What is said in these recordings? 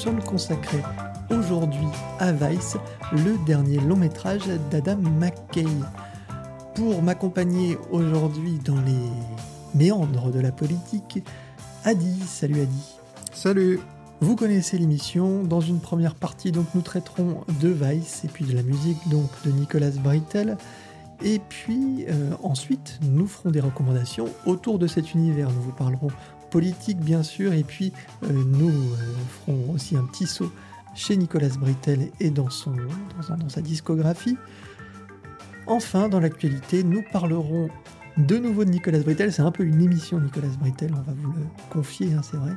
en sous-sol consacré aujourd'hui à Vice, le dernier long métrage d'Adam McKay. Pour m'accompagner aujourd'hui dans les méandres de la politique, Adi. Salut Adi. Salut. Vous connaissez l'émission. Dans une première partie, donc, nous traiterons de Vice et puis de la musique donc de Nicolas Breitel. Et puis euh, ensuite, nous ferons des recommandations autour de cet univers. Nous vous parlerons politique bien sûr, et puis euh, nous euh, ferons aussi un petit saut chez Nicolas Brittel et dans, son, dans, sa discographie. Enfin, dans l'actualité, nous parlerons de nouveau de Nicolas Brittel. C'est un peu une émission Nicolas Brittel, on va vous le confier, hein, c'est vrai.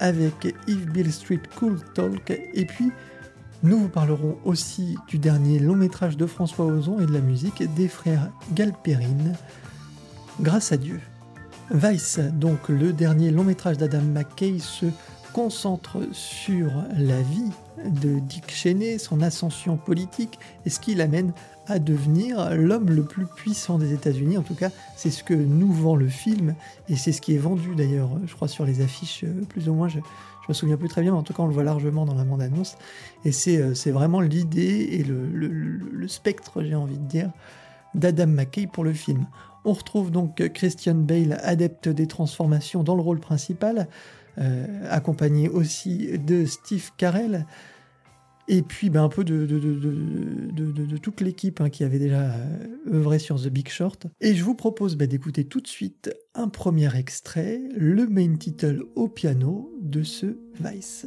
Avec Yves Bill Street Cool Talk. Et puis, nous vous parlerons aussi du dernier long métrage de François Ozon et de la musique des frères Galperine. Grâce à Dieu. Vice, donc le dernier long métrage d'Adam McKay, se concentre sur la vie de Dick Cheney, son ascension politique et ce qui l'amène à devenir l'homme le plus puissant des États-Unis. En tout cas, c'est ce que nous vend le film et c'est ce qui est vendu d'ailleurs, je crois, sur les affiches, euh, plus ou moins. Je, me souviens plus très bien, mais en tout cas, on le voit largement dans la bande-annonce. Et c'est euh, vraiment l'idée et le, le spectre, j'ai envie de dire, d'Adam McKay pour le film. On retrouve donc Christian Bale, adepte des transformations, dans le rôle principal. Euh, accompagné aussi de Steve Carell, et puis ben, un peu de, toute l'équipe hein, qui avait déjà euh, œuvré sur The Big Short. Et je vous propose ben, d'écouter tout de suite un premier extrait, le main title au piano de ce Vice.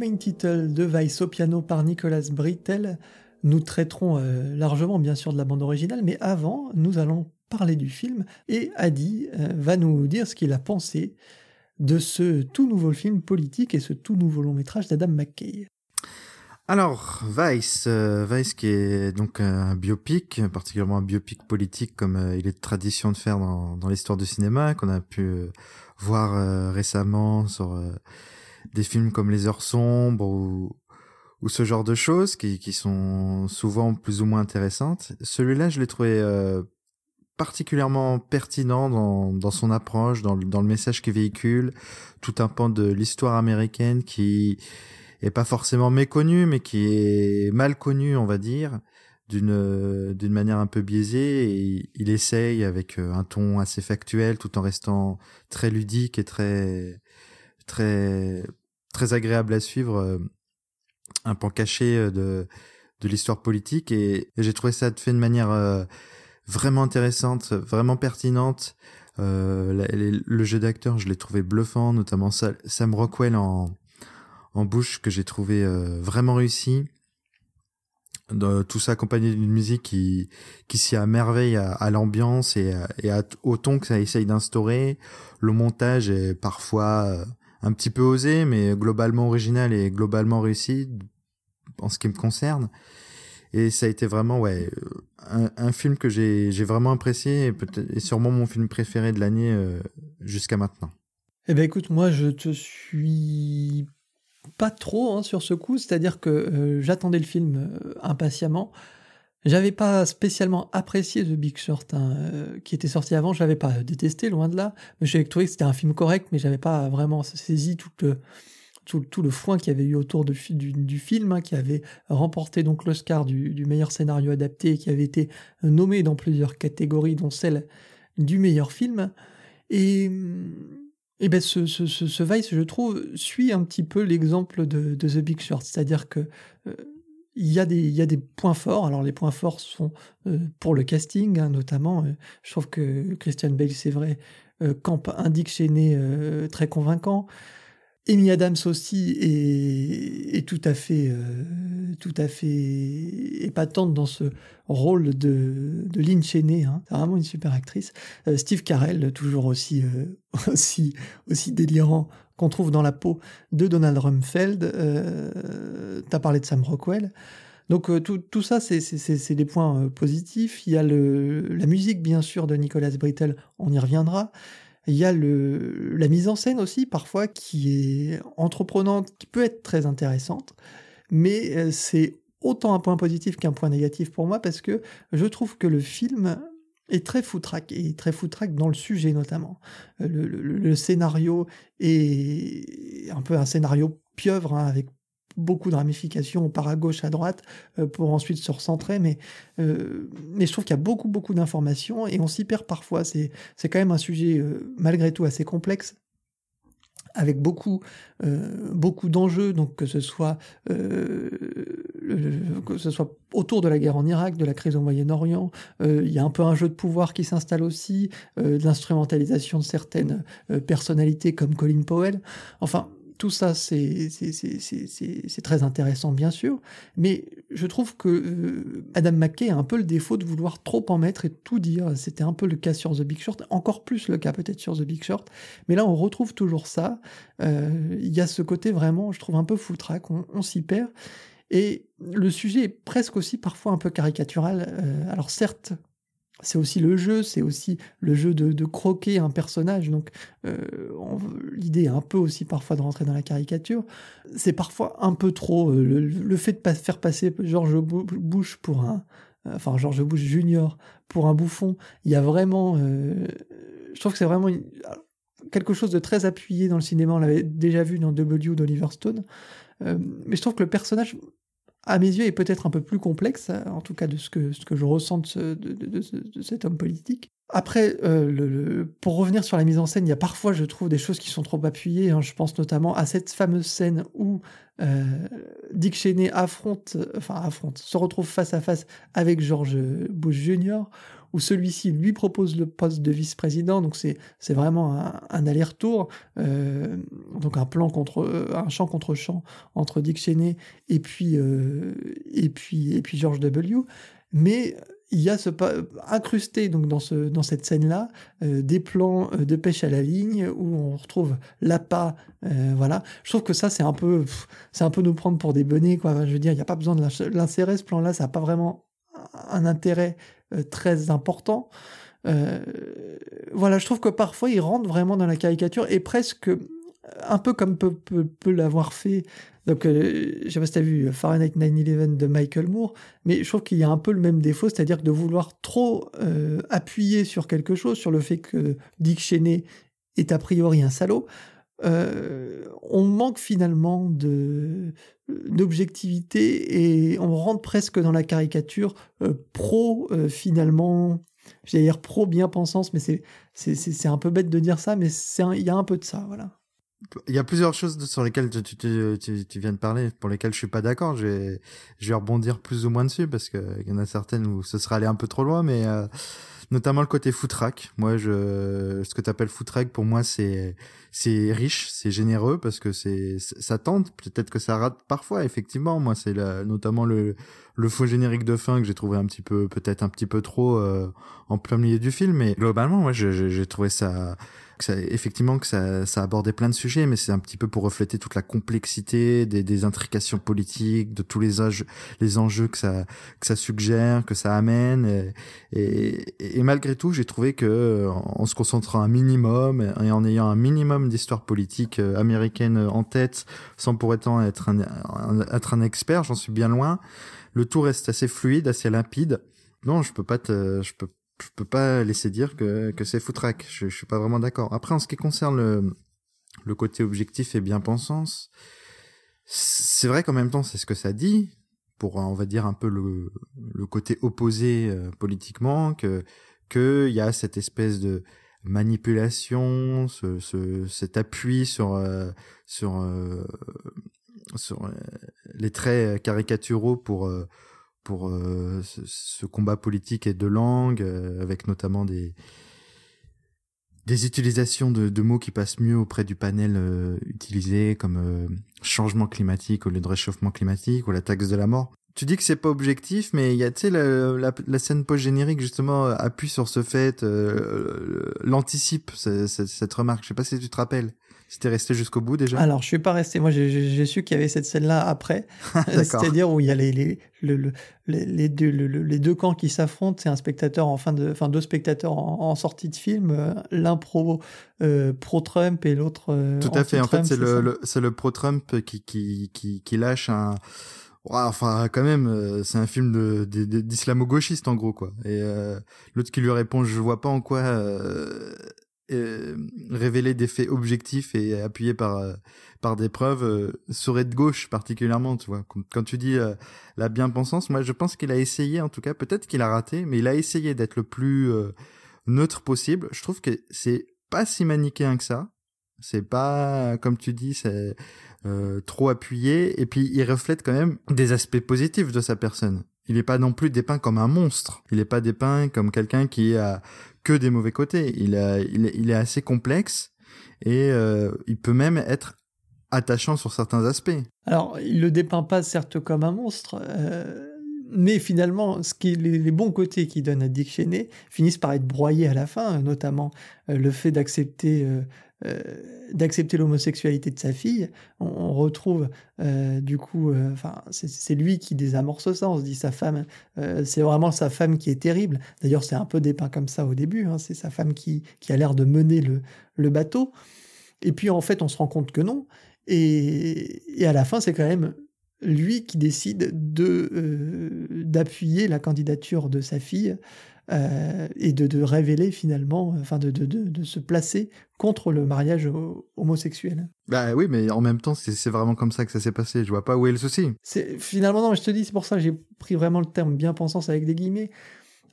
Main title de Vice au piano par Nicolas Brittel. Nous traiterons euh, largement bien sûr de la bande originale, mais avant, nous allons parler du film et Adi euh, va nous dire ce qu'il a pensé de ce tout nouveau film politique et ce tout nouveau long métrage d'Adam McKay. Alors, Vice, euh, Vice qui est donc un biopic, particulièrement un biopic politique comme il est de tradition de faire dans, dans l'histoire du cinéma, qu'on a pu voir récemment sur des films comme Les Heures Sombres ou, ou ce genre de choses qui, qui sont souvent plus ou moins intéressantes. Celui-là, je l'ai trouvé euh, particulièrement pertinent dans, dans son approche, dans, dans le message qu'il véhicule, tout un pan de l'histoire américaine qui est pas forcément méconnu, mais qui est mal connu, on va dire, d'une d'une manière un peu biaisée. Il essaye avec euh, un ton assez factuel, tout en restant très ludique et très très très agréable à suivre, euh, un pan caché euh, de de l'histoire politique et, j'ai trouvé ça fait de manière euh, vraiment intéressante, vraiment pertinente. le jeu d'acteur, je l'ai trouvé bluffant, notamment Sam Rockwell en en bouche que j'ai trouvé vraiment réussi. tout ça accompagné d'une musique qui qui s'y à merveille à, l'ambiance et, et au ton que ça essaye d'instaurer. Le montage est parfois un petit peu osé, mais globalement original et globalement réussi en ce qui me concerne. Et ça a été vraiment ouais un, un film que j'ai vraiment apprécié et, sûrement mon film préféré de l'année euh, jusqu'à maintenant. Eh ben écoute, moi je te suis pas trop hein, sur ce coup, c'est-à-dire que euh, j'attendais le film euh, impatiemment. J'avais pas spécialement apprécié The Big Short hein, euh, qui était sorti avant, je l'avais pas détesté, loin de là. Mais j'avais trouvé que c'était un film correct, mais j'avais pas vraiment saisi tout le, tout, tout le foin qu'il y avait eu autour du, du, film, hein, qui avait remporté donc l'Oscar du, du, meilleur scénario adapté, et qui avait été nommé dans plusieurs catégories, dont celle du meilleur film. Et et ben ce, ce, ce, ce, Vice, je trouve, suit un petit peu l'exemple de, de, The Big Short, c'est-à-dire que euh, il y, a des, il y a des points forts. Alors les points forts sont euh, pour le casting, hein, notamment. Euh, je trouve que Christian Bale, c'est vrai, euh, camp indique chez euh, très convaincant. Amy Adams aussi est, tout à fait, tout à fait épatante dans ce rôle de, de Lynn Cheney. Hein. C'est vraiment une super actrice. Steve Carell, toujours aussi, aussi, aussi délirant qu'on trouve dans la peau de Donald Rumfeld. Euh, T'as parlé de Sam Rockwell. Donc euh, tout, tout, ça, c'est des points euh, positifs. Il y a le, la musique, bien sûr, de Nicolas Britell, on y reviendra. Il y a le, la mise en scène aussi, parfois, qui est entreprenante, qui peut être très intéressante, mais euh, c'est autant un point positif qu'un point négatif pour moi, parce que je trouve que le film est très foutraque, et très foutraque dans le sujet notamment. Le, le, scénario est un peu un scénario pieuvre, hein, avec beaucoup de ramifications, on part à gauche, à droite, euh, pour ensuite se recentrer, mais, euh, mais je trouve qu'il y a beaucoup, beaucoup d'informations et on s'y perd parfois. C'est, quand même un sujet, euh, malgré tout, assez complexe avec beaucoup, euh, beaucoup d'enjeux, donc que ce soit, euh, que ce soit autour de la guerre en Irak, de la crise au Moyen-Orient, euh, il y a un peu un jeu de pouvoir qui s'installe aussi, de l'instrumentalisation de certaines personnalités comme Colin Powell. Enfin, tout ça, c'est très intéressant, bien sûr, mais je trouve que euh, Adam McKay a un peu le défaut de vouloir trop en mettre et tout dire. C'était un peu le cas sur The Big Short, encore plus le cas peut-être sur The Big Short, mais là, on retrouve toujours ça. Euh, il y a ce côté vraiment, je trouve, un peu foutraque, on, on s'y perd. Et le sujet est presque aussi parfois un peu caricatural. Euh, alors certes, c'est aussi le jeu, c'est aussi le jeu de, croquer un personnage. Donc, euh, l'idée est un peu aussi parfois de rentrer dans la caricature. C'est parfois un peu trop euh, le, fait de faire passer George Bush pour un, enfin George Bush Junior pour un bouffon. Il y a vraiment, euh, je trouve que c'est vraiment quelque chose de très appuyé dans le cinéma. On l'avait déjà vu dans W d'Oliver Stone. Euh, mais je trouve que le personnage à mes yeux, est peut-être un peu plus complexe, en tout cas de ce que, je ressens de, ce, de, de, de cet homme politique. Après, euh, pour revenir sur la mise en scène, il y a parfois, je trouve, des choses qui sont trop appuyées. Hein. Je pense notamment à cette fameuse scène où euh, Dick Cheney affronte, enfin affronte, se retrouve face à face avec George Bush Jr., où celui-ci lui propose le poste de vice-président. Donc c'est vraiment un, aller-retour, euh, donc un plan contre un champ contre champ entre Dick Cheney et puis euh, et puis et puis George W. Mais il y a ce incrusté donc dans ce dans cette scène là euh, des plans euh, de pêche à la ligne où on retrouve l'appât euh, voilà je trouve que ça c'est un peu c'est un peu nous prendre pour des bonnets quoi je veux dire il n'y a pas besoin de l'insérer ce plan là ça n'a pas vraiment un intérêt euh, très important. Euh, voilà je trouve que parfois il rentre vraiment dans la caricature et presque un peu comme peut, l'avoir fait donc, euh, sais pas si t'as vu Fahrenheit 9/11 de Michael Moore, mais je trouve qu'il y a un peu le même défaut, c'est-à-dire de vouloir trop euh, appuyer sur quelque chose, sur le fait que Dick Cheney est a priori un salaud, euh, on manque finalement de d'objectivité et on rentre presque dans la caricature euh, pro euh, finalement j'allais dire pro bien pensance mais c'est c'est un peu bête de dire ça mais c'est il y a un peu de ça voilà il y a plusieurs choses sur lesquelles tu, viens de parler, pour lesquelles je suis pas d'accord. Je vais, je vais rebondir plus ou moins dessus parce que il y en a certaines où ce serait allé un peu trop loin, mais euh, notamment le côté footrack. Moi, je, ce que tu appelles footrack, pour moi, c'est c'est riche, c'est généreux parce que c'est ça tente. Peut-être que ça rate parfois, effectivement. Moi, c'est notamment le le faux générique de fin que j'ai trouvé un petit peu, peut-être un petit peu trop euh, en plein milieu du film. Mais globalement, moi, j'ai trouvé ça ça, effectivement que ça, ça abordait plein de sujets, mais c'est un petit peu pour refléter toute la complexité des, des intrications politiques, de tous les âges, les enjeux que ça, que ça suggère, que ça amène. Et, et, malgré tout, j'ai trouvé que en se concentrant un minimum et en ayant un minimum d'histoire politique euh, américaine en tête, sans pour autant être un, être un expert, j'en suis bien loin. Le tout reste assez fluide, assez limpide. Non, je peux pas te, je peux je peux pas laisser dire que, que c'est foutraque. Je, je suis pas vraiment d'accord. Après, en ce qui concerne le, le côté objectif et bien-pensance, c'est vrai qu'en même temps, c'est ce que ça dit, pour, on va dire, un peu le, le côté opposé euh, politiquement, que qu'il y a cette espèce de manipulation, ce, ce, cet appui sur, euh, sur, euh, sur les traits caricaturaux pour pour euh, ce, combat politique et de langue, euh, avec notamment des des utilisations de, de, mots qui passent mieux auprès du panel euh, utilisé, comme changement climatique au lieu de réchauffement climatique ou la taxe de la mort. Tu dis que c'est pas objectif, mais il y a, tu sais, la, la, la, scène post-générique, justement, appuie sur ce fait, l'anticipe, cette remarque. Je sais pas si tu te rappelles. C'était resté jusqu'au bout déjà Alors, je suis pas resté. Moi, j'ai su qu'il y avait cette scène-là après. C'est-à-dire où il y a les, les, les, les, deux, les deux camps qui s'affrontent. C'est un spectateur en fin de, enfin deux spectateurs en, sortie de film. Euh, l'un pro, euh, pro-Trump et l'autre. Euh, Tout à fait. En fait, c'est le, le pro-Trump qui, qui, qui, qui lâche un. Enfin, quand même, c'est un film de, d'islamo-gauchiste en gros quoi. Et l'autre qui lui répond, je vois pas en quoi euh, révéler des faits objectifs et appuyés par euh, par des preuves euh, serait de gauche particulièrement tu vois. Quand tu dis la bien-pensance moi je pense qu'il a essayé en tout cas peut-être qu'il a raté mais il a essayé d'être le plus neutre possible. Je trouve que c'est pas si manichéen que ça. C'est pas comme tu dis c'est trop appuyé et puis il reflète quand même des aspects positifs de sa personne il n'est pas non plus dépeint comme un monstre. Il n'est pas dépeint comme quelqu'un qui a que des mauvais côtés. Il, est, assez complexe et euh, il peut même être attachant sur certains aspects. Alors, il le dépeint pas certes comme un monstre, euh, mais finalement, ce qui, les, les, bons côtés qu'il donne à Dick Cheney finissent par être broyés à la fin, notamment euh, le fait d'accepter euh, d'accepter l'homosexualité de sa fille. On, retrouve euh, du coup, euh, enfin, c'est lui qui désamorce ça. On se dit sa femme, c'est vraiment sa femme qui est terrible. D'ailleurs, c'est un peu dépeint comme ça au début. Hein. C'est sa femme qui, qui a l'air de mener le, le bateau. Et puis en fait, on se rend compte que non. Et, et à la fin, c'est quand même lui qui décide de d'appuyer la candidature de sa fille euh, et de, de, révéler finalement, enfin de, de, de, se placer contre le mariage homosexuel. Bah oui, mais en même temps, c'est vraiment comme ça que ça s'est passé. Je vois pas où est le souci. Finalement non, je te dis, c'est pour ça que j'ai pris vraiment le terme bien-pensance avec des guillemets,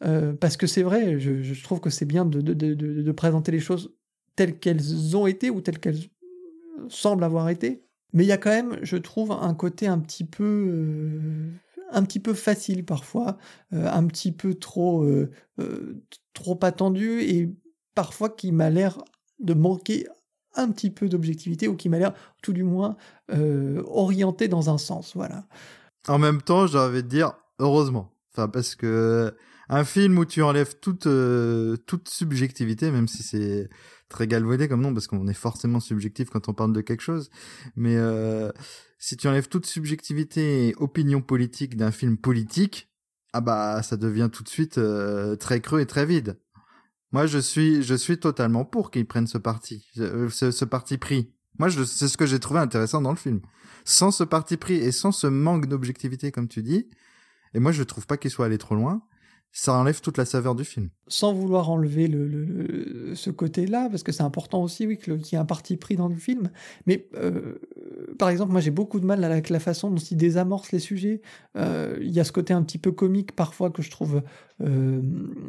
euh, parce que c'est vrai, je, je, trouve que c'est bien de, de, présenter les choses telles qu'elles ont été ou telles qu'elles semblent avoir été. Mais il y a quand même, je trouve, un côté un petit peu euh, un petit peu facile parfois, euh, un petit peu trop, euh, euh, trop attendu et parfois qui m'a l'air de manquer un petit peu d'objectivité ou qui m'a l'air tout du moins orienté dans un sens. Voilà. En même temps, j'ai envie de dire heureusement. Enfin, parce que un film où tu enlèves toute, toute subjectivité, même si c'est très galvaudé comme nom, parce qu'on est forcément subjectif quand on parle de quelque chose, mais si tu enlèves toute subjectivité et opinion politique d'un film politique, ah bah ça devient tout de suite euh, très creux et très vide. Moi je suis je suis totalement pour qu'ils prennent ce parti, euh, ce, ce parti pris. Moi c'est ce que j'ai trouvé intéressant dans le film. Sans ce parti pris et sans ce manque d'objectivité comme tu dis, et moi je trouve pas qu'il soit allé trop loin ça enlève toute la saveur du film. Sans vouloir enlever le, ce côté-là, parce que c'est important aussi, oui, qu'il y ait un parti pris dans le film. Mais euh, par exemple, moi j'ai beaucoup de mal avec la façon dont il désamorce les sujets. Euh, il y a ce côté un petit peu comique parfois que je trouve euh,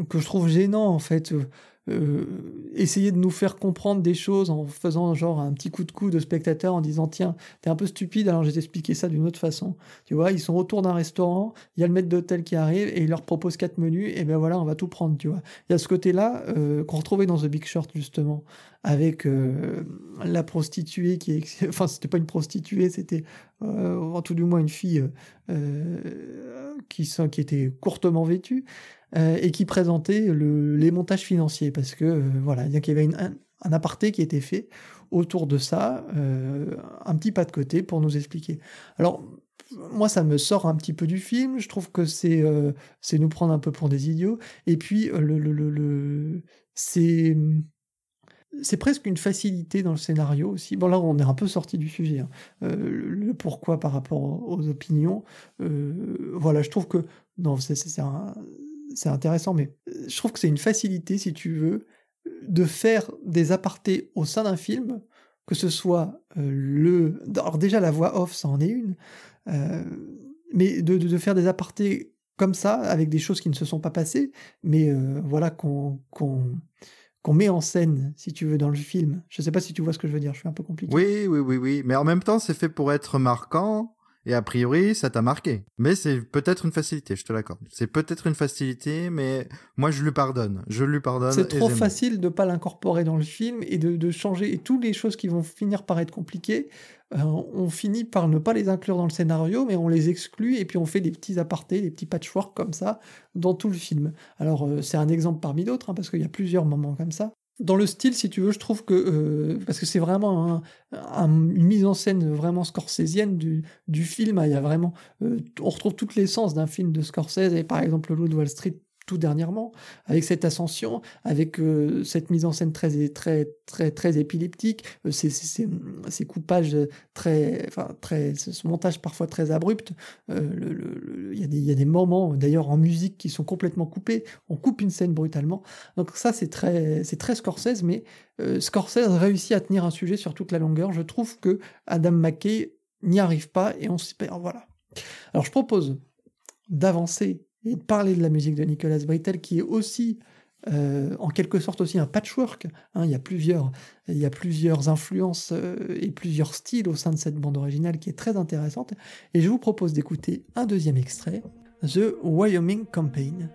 que je trouve gênant en fait. Essayer de nous faire comprendre des choses en faisant genre un petit coup de cou de spectateur en disant tiens t'es un peu stupide alors je vais t'expliquer ça d'une autre façon. Tu vois ils sont autour d'un restaurant il y a le maître d'hôtel qui arrive et il leur propose quatre menus et ben voilà on va tout prendre tu vois. Il y a ce côté là euh, qu'on retrouvait dans The Big Short justement avec euh, la prostituée qui enfin c'était pas une prostituée c'était euh, en tout du moins une fille qui qui était courtement vêtue euh, et qui présentait le, les montages financiers parce que euh, voilà, il y avait une, un, un, aparté qui était fait autour de ça, euh, un petit pas de côté pour nous expliquer. Alors moi, ça me sort un petit peu du film. Je trouve que c'est c'est nous prendre un peu pour des idiots. Et puis le, le, le, c'est c'est presque une facilité dans le scénario aussi. Bon, là, on est un peu sorti du sujet. Hein. Le pourquoi par rapport aux opinions. Voilà, je trouve que non, c'est un, c'est intéressant, mais euh, je trouve que c'est une facilité, si tu veux, de faire des apartés au sein d'un film, que ce soit euh, le... Alors déjà, la voix off, ça en est une, euh, mais de, faire des apartés comme ça, avec des choses qui ne se sont pas passées, mais voilà, qu'on... qu'on met en scène, si tu veux, dans le film. Je sais pas si tu vois ce que je veux dire, je suis un peu compliqué. Oui, oui, oui, oui. Mais en même temps, c'est fait pour être marquant et a priori, ça t'a marqué. Mais c'est peut-être une facilité, je te l'accorde. C'est peut-être une facilité, mais moi je lui pardonne. Je lui pardonne. C'est trop facile de pas l'incorporer dans le film et de, de, changer. Et toutes les choses qui vont finir par être compliquées, euh, on finit par ne pas les inclure dans le scénario, mais on les exclut et puis on fait des petits apartés, des petits patchwork comme ça dans tout le film. Alors euh, c'est un exemple parmi d'autres, hein, parce qu'il y a plusieurs moments comme ça dans le style, si tu veux, je trouve que euh, parce que c'est vraiment un, un, une mise en scène vraiment scorsésienne du, du film. Il y a vraiment, euh, on retrouve toute l'essence d'un film de Scorsese et par exemple le Loup de Wall Street tout dernièrement, avec cette ascension, avec euh, cette mise en scène très très très très épileptique, euh, ces, coupages très, enfin très, ce montage parfois très abrupt. Euh, il y, y, a des moments, d'ailleurs en musique, qui sont complètement coupés. On coupe une scène brutalement. Donc ça, c'est très c'est très Scorsese, mais euh, Scorsese réussit à tenir un sujet sur toute la longueur. Je trouve que Adam McKay n'y arrive pas et on se perd. Voilà. Alors je propose d'avancer et de parler de la musique de Nicolas Britell, qui est aussi, euh, en quelque sorte aussi un patchwork. Hein, il, y a plusieurs, il y a plusieurs influences euh, et plusieurs styles au sein de cette bande originale qui est très intéressante. Et je vous propose d'écouter un deuxième extrait, The Wyoming Campaign.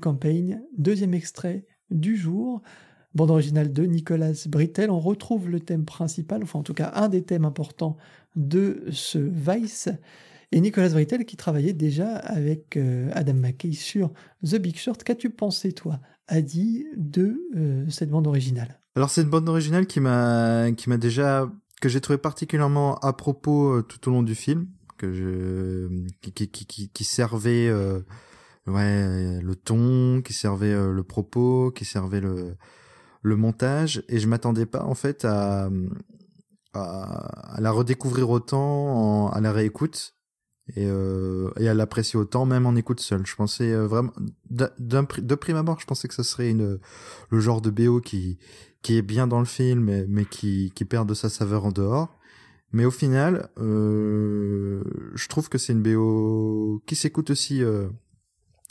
Campaign, deuxième extrait du jour. Bande originale de Nicolas Brittel. On retrouve le thème principal, enfin en tout cas un des thèmes importants de ce Vice. Et Nicolas Brittel qui travaillait déjà avec euh, Adam McKay sur The Big Short. Qu'as-tu pensé, toi, Adi, de euh, cette bande originale? Alors c'est une bande originale qui m'a qui m'a déjà que j'ai trouvé particulièrement à propos euh, tout au long du film, que qui servait ouais le ton, qui servait le propos, qui servait le le montage et je m'attendais pas en fait à, à, la redécouvrir autant à la réécoute et, euh, et à l'apprécier autant même en écoute seule. Je pensais euh, vraiment d'un de prime abord, je pensais que ce serait une le genre de BO qui qui est bien dans le film mais, mais qui qui perd de sa saveur en dehors. Mais au final, euh, je trouve que c'est une BO qui s'écoute aussi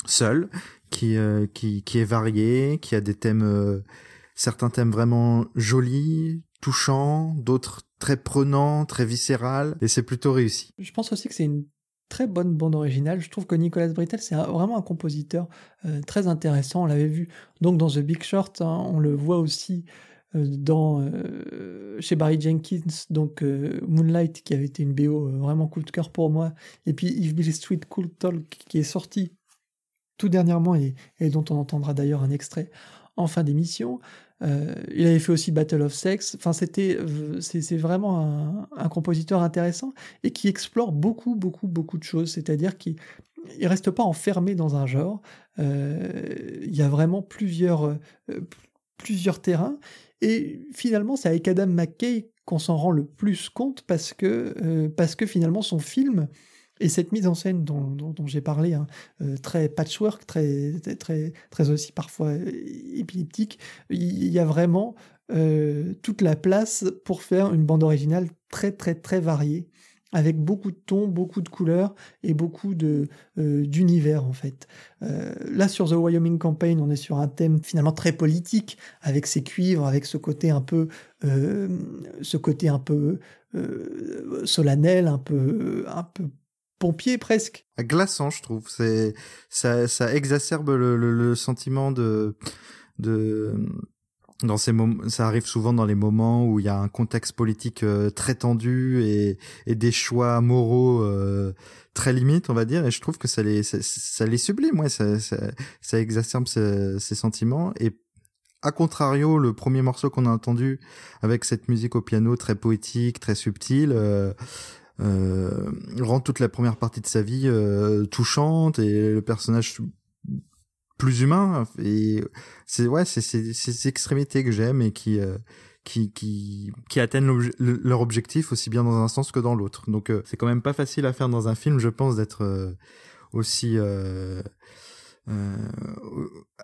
seule, qui, euh, qui qui est variée, qui a des thèmes euh, certains thèmes vraiment jolis, touchants, d'autres très prenants, très viscérales, et c'est plutôt réussi. Je pense aussi que c'est une très bonne bande originale. Je trouve que Nicolas Britell, c'est vraiment un compositeur euh, très intéressant. On l'avait vu donc dans The Big Short, hein. on le voit aussi dans chez Barry Jenkins, donc Moonlight, qui avait été une BO vraiment coup de cœur pour moi, et puis If Billy Street Cool Talk, qui est sorti tout dernièrement et dont on entendra d'ailleurs un extrait en fin d'émission. Euh, il avait fait aussi Battle of Sex. Enfin, c'était, euh, c'est vraiment un, compositeur intéressant et qui explore beaucoup, beaucoup, beaucoup de choses. C'est-à-dire qu'il il reste pas enfermé dans un genre. Euh, il y a vraiment plusieurs, plusieurs terrains. Et finalement, c'est avec Adam McKay qu'on s'en rend le plus compte parce que, parce que finalement, son film et cette mise en scène dont, j'ai parlé, hein, euh, très patchwork, très, très, très aussi parfois épileptique, il y a vraiment euh, toute la place pour faire une bande originale très très très variée, avec beaucoup de tons, beaucoup de couleurs et beaucoup de euh, d'univers en fait. là sur The Wyoming Campaign, on est sur un thème finalement très politique, avec ses cuivres, avec ce côté un peu, ce côté un peu solennel, un peu, un peu pompier presque. Glaçant, je trouve. C'est ça, ça exacerbe le, le, sentiment de de dans ces moments, ça arrive souvent dans les moments où il y a un contexte politique euh, très tendu et, et des choix moraux euh, très limites, on va dire. Et je trouve que ça les ça, les sublime, ouais, ça, ça, ça exacerbe ces, ces sentiments. Et a contrario, le premier morceau qu'on a entendu avec cette musique au piano très poétique, très subtile, euh, rend toute la première partie de sa vie euh, touchante et le personnage plus humain. Et c'est ouais c'est ces extrémités que j'aime et qui euh, qui qui qui atteignent leur objectif aussi bien dans un sens que dans l'autre. Donc c'est quand même pas facile à faire dans un film je pense d'être aussi euh,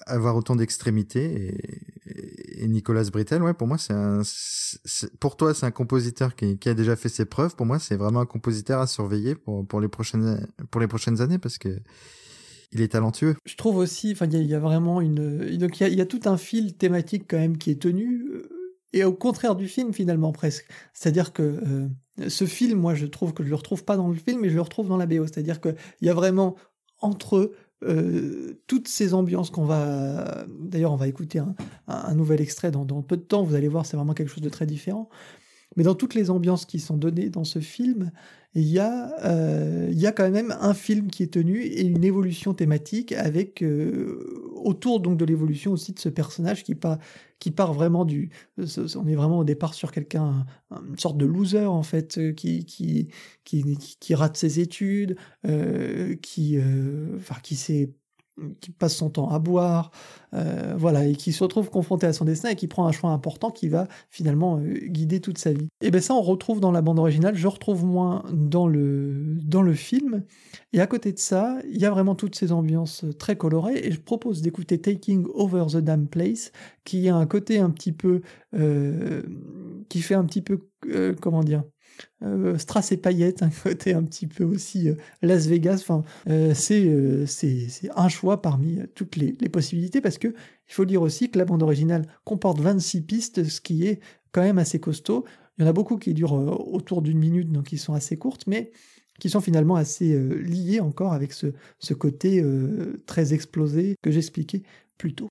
avoir autant d'extrémités et, Nicolas Brittel ouais pour moi c'est un pour toi c'est un compositeur qui, a déjà fait ses preuves pour moi c'est vraiment un compositeur à surveiller pour pour les prochaines pour les prochaines années parce que il est talentueux. Je trouve aussi, enfin, il y, a vraiment une, donc il y, a tout un fil thématique quand même qui est tenu, euh, et au contraire du film finalement presque. C'est-à-dire que euh, ce film, moi, je trouve que je le retrouve pas dans le film, mais je le retrouve dans la BO. C'est-à-dire que il y a vraiment entre euh, toutes ces ambiances qu'on va... D'ailleurs, on va écouter un, nouvel extrait dans, peu de temps, vous allez voir, c'est vraiment quelque chose de très différent. Mais dans toutes les ambiances qui sont données dans ce film, il y, a, euh, il y a quand même un film qui est tenu et une évolution thématique avec euh, autour donc de l'évolution aussi de ce personnage qui part, qui part vraiment du... On est vraiment au départ sur quelqu'un, une sorte de loser en fait, qui, qui, qui, qui rate ses études, euh, qui, enfin, qui s'est qui passe son temps à boire, euh, voilà, et qui se retrouve confronté à son destin et qui prend un choix important qui va finalement euh, guider toute sa vie. Et bien ça, on retrouve dans la bande originale, je retrouve moins dans le, dans le film. Et à côté de ça, il y a vraiment toutes ces ambiances très colorées, et je propose d'écouter Taking Over the Damn Place, qui a un côté un petit peu... Euh, qui fait un petit peu... comment dire euh, Strass et paillettes, un côté un petit peu aussi euh, Las Vegas. Enfin, euh, c'est un choix parmi toutes les, possibilités parce que il faut dire aussi que la bande originale comporte 26 pistes, ce qui est quand même assez costaud. Il y en a beaucoup qui durent autour d'une minute, donc qui sont assez courtes, mais qui sont finalement assez liées encore avec ce, ce côté très explosé que j'expliquais plus tôt.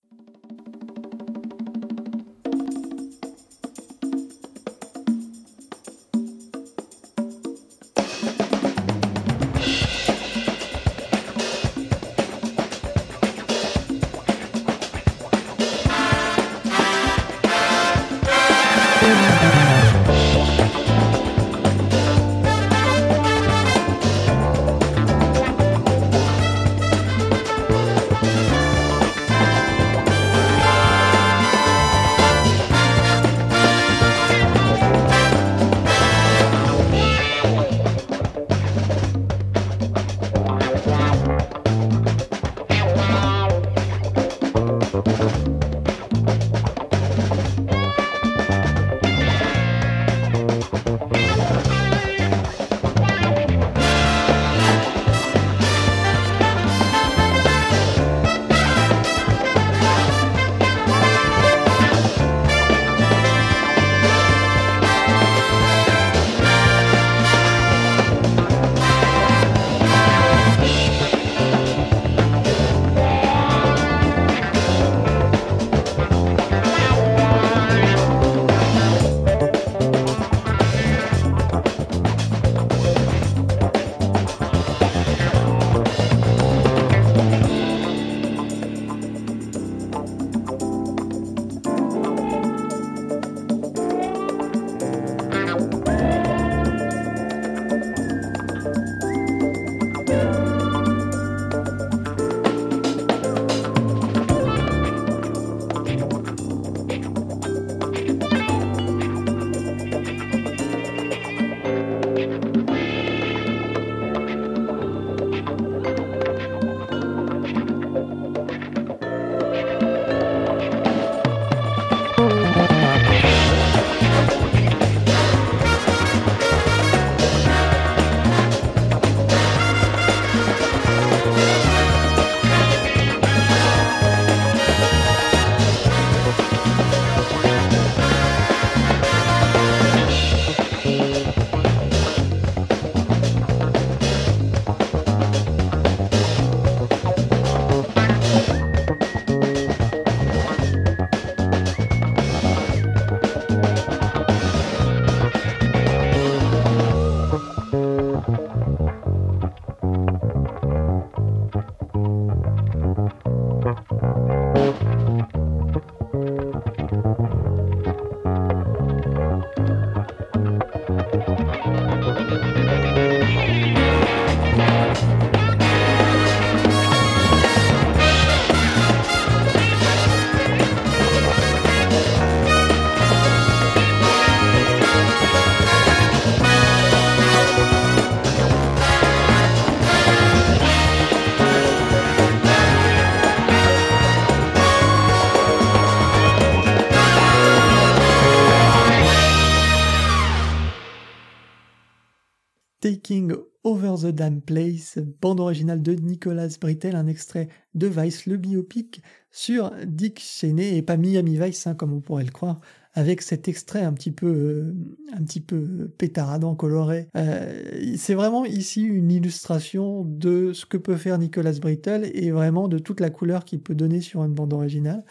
Over the Damn Place, bande originale de Nicolas Britell, un extrait de Vice, le biopic sur Dick Cheney, et pas Miami Vice, hein, comme on pourrait le croire, avec cet extrait un petit peu, euh, un petit peu pétaradant, coloré. Euh, c'est vraiment ici une illustration de ce que peut faire Nicolas Britell et vraiment de toute la couleur qu'il peut donner sur une bande originale.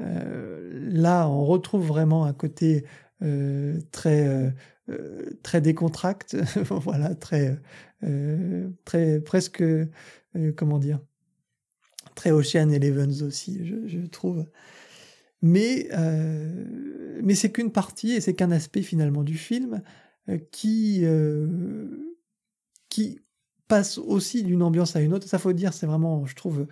Euh, là, on retrouve vraiment un côté très euh, très décontracte, voilà, très, euh, très presque, euh, comment dire, très Ocean Elevens aussi, je, trouve. Mais, mais c'est qu'une partie et c'est qu'un aspect finalement du film qui, qui passe aussi d'une ambiance à une autre. Ça faut dire, c'est vraiment, je trouve,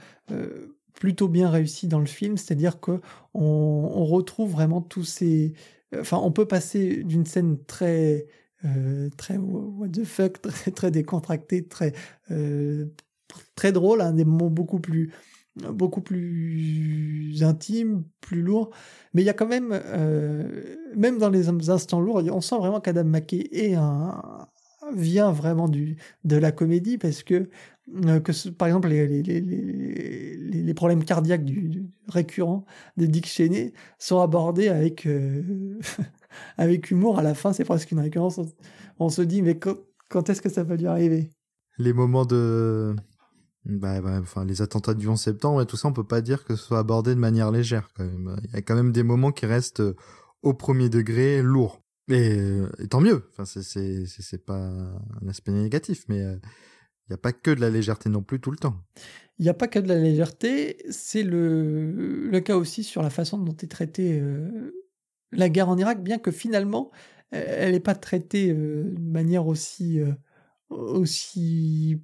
plutôt bien réussi dans le film, c'est-à-dire que on, retrouve vraiment tous ces, Enfin, on peut passer d'une scène très, euh, très what the fuck, très, très décontractée, très, euh, très drôle, à des moments beaucoup plus, beaucoup plus intimes, plus lourds. Mais il y a quand même, euh, même dans les instants lourds, on sent vraiment qu'Adam McKay un, vient vraiment du, de la comédie parce que euh, que par exemple les, les, les, les, problèmes cardiaques du, récurrents de Dick Cheney sont abordés avec euh, avec humour. À la fin, c'est presque une récurrence. On, se dit, mais quand, est-ce que ça va lui arriver? Les moments de. Bah, bah, enfin, les attentats du 11 septembre et tout ça, on peut pas dire que ce soit abordé de manière légère quand même. Il y a quand même des moments qui restent euh, au premier degré lourds. Et, tant mieux. Enfin, c'est pas un aspect négatif, mais il n'y a pas que de la légèreté non plus tout le temps. Il n'y a pas que de la légèreté, c'est le, le cas aussi sur la façon dont est traitée euh, la guerre en Irak, bien que finalement, elle n'est pas traitée euh, de manière aussi, euh, aussi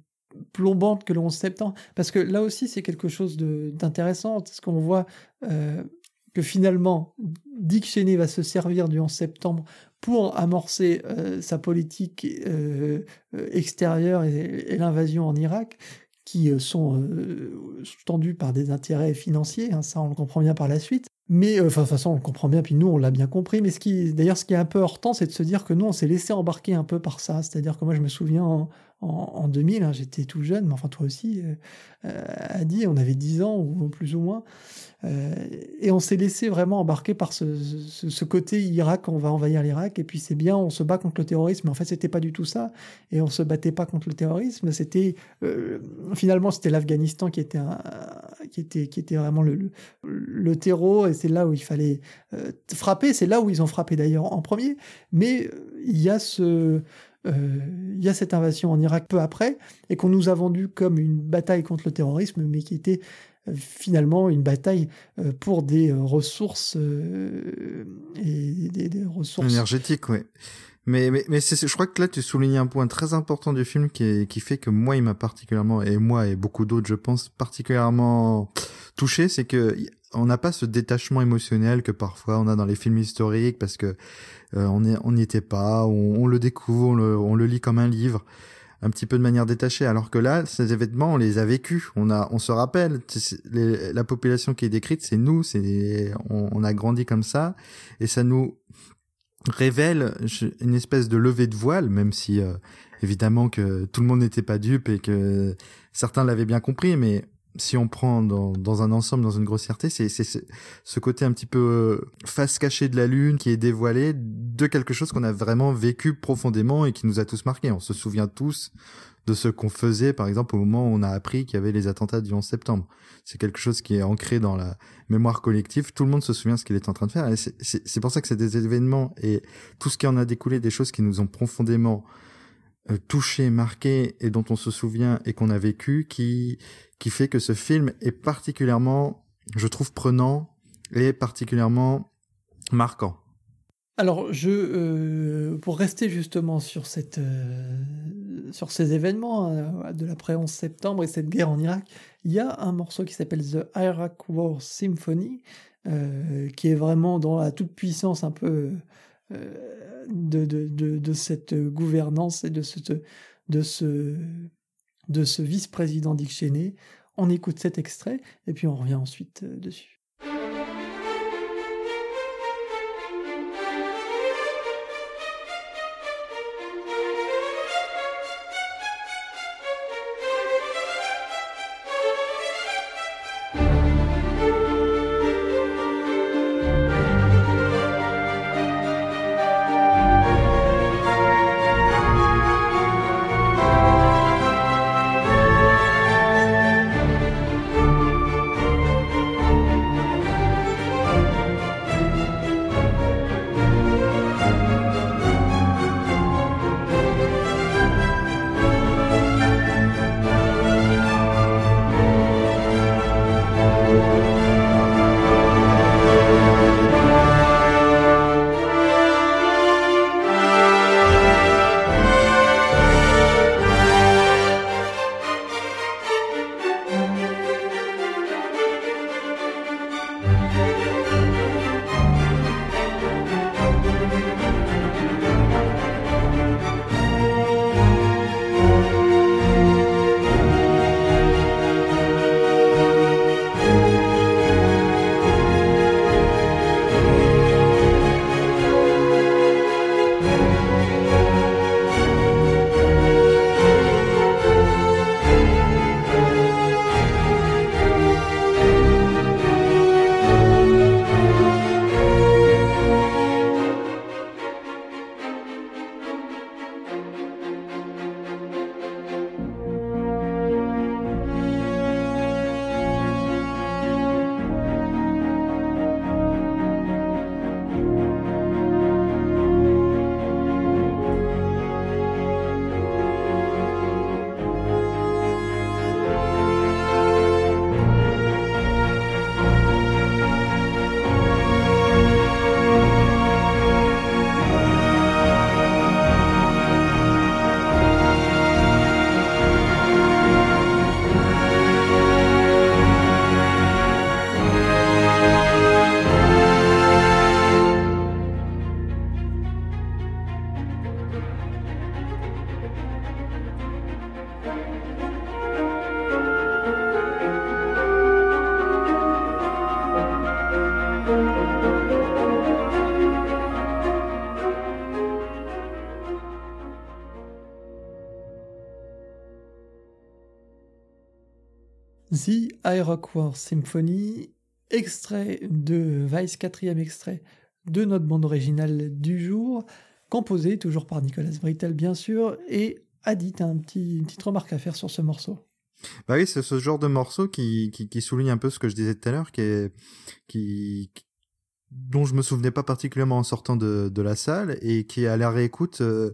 plombante que le 11 septembre. Parce que là aussi, c'est quelque chose d'intéressant, parce qu'on voit que finalement, Dick Cheney va se servir du 11 septembre pour amorcer sa politique extérieure et l'invasion en Irak, qui euh, sont euh, par des intérêts financiers, hein, ça on le comprend bien par la suite. Mais euh, enfin, de toute façon, on le comprend bien, puis nous, on l'a bien compris. Mais ce qui, d'ailleurs, ce qui est un peu hors temps, c'est de se dire que nous, on s'est laissé embarquer un peu par ça. C'est-à-dire que moi, je me souviens en, en, 2000, hein, j'étais tout jeune, mais enfin, toi aussi, euh, Adi, on avait 10 ans ou plus ou moins. Euh, et on s'est laissé vraiment embarquer par ce, côté Irak, on va envahir l'Irak, et puis c'est bien, on se bat contre le terrorisme. Mais en fait, c'était pas du tout ça. Et on se battait pas contre le terrorisme. C'était euh, finalement, c'était l'Afghanistan qui était qui était qui était vraiment le, le, terreau, et c'est là où il fallait euh, frapper. C'est là où ils ont frappé d'ailleurs en premier. Mais il y a ce il y a cette invasion en Irak peu après, et qu'on nous a vendu comme une bataille contre le terrorisme, mais qui était finalement une bataille euh, pour des euh, ressources euh, et des, ressources énergétiques, oui. Mais, mais, mais je crois que là, tu soulignes un point très important du film qui, qui fait que moi, il m'a particulièrement, et moi et beaucoup d'autres, je pense, particulièrement touché, c'est que on n'a pas ce détachement émotionnel que parfois on a dans les films historiques parce que on n'y était pas, on, le découvre, on le, on le lit comme un livre un petit peu de manière détachée. Alors que là, ces événements, on les a vécus. On a, on se rappelle. la population qui est décrite, c'est nous. C'est, on, a grandi comme ça, et ça nous révèle une espèce de levée de voile, même si euh, évidemment que tout le monde n'était pas dupe et que certains l'avaient bien compris, mais si on prend dans, dans un ensemble, dans une grossièreté, c'est ce côté un petit peu euh, face cachée de la lune qui est dévoilé de quelque chose qu'on a vraiment vécu profondément et qui nous a tous marqués. On se souvient tous de ce qu'on faisait, par exemple, au moment où on a appris qu'il y avait les attentats du 11 septembre. C'est quelque chose qui est ancré dans la mémoire collective. Tout le monde se souvient de ce qu'il est en train de faire. C'est pour ça que c'est des événements et tout ce qui en a découlé, des choses qui nous ont profondément euh, touché, marqué et dont on se souvient et qu'on a vécu, qui qui fait que ce film est particulièrement, je trouve, prenant et particulièrement marquant. Alors, je, euh, pour rester justement sur, cette, euh, sur ces événements euh, de l'après 11 septembre et cette guerre en Irak, il y a un morceau qui s'appelle The Iraq War Symphony, qui est vraiment dans la toute puissance un peu de, de, de, de, cette gouvernance et de, cette, de ce de ce vice-président Dick Cheney. On écoute cet extrait et puis on revient ensuite euh, dessus. War Symphony, extrait de Vice, quatrième extrait de notre bande originale du jour, composé toujours par Nicolas Brittel bien sûr, et Adi, un petit, une petite remarque à faire sur ce morceau. Bah oui, c'est ce genre de morceau qui, qui, souligne un peu ce que je disais tout à l'heure, qui qui, dont je me souvenais pas particulièrement en sortant de, de la salle et qui à la réécoute euh,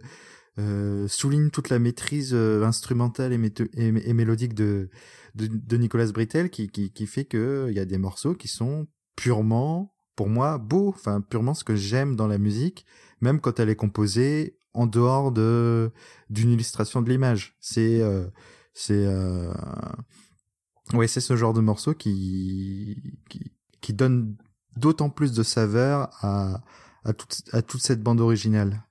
euh, souligne toute la maîtrise euh, instrumentale et, mélodique de, de, Nicolas Brittel qui, qui, qui fait que il y a des morceaux qui sont purement pour moi beaux, enfin purement ce que j'aime dans la musique, même quand elle est composée en dehors de d'une illustration de l'image. C'est c'est ouais c'est ce genre de morceau qui qui, donne d'autant plus de saveur à, à, toute, à toute cette bande originale.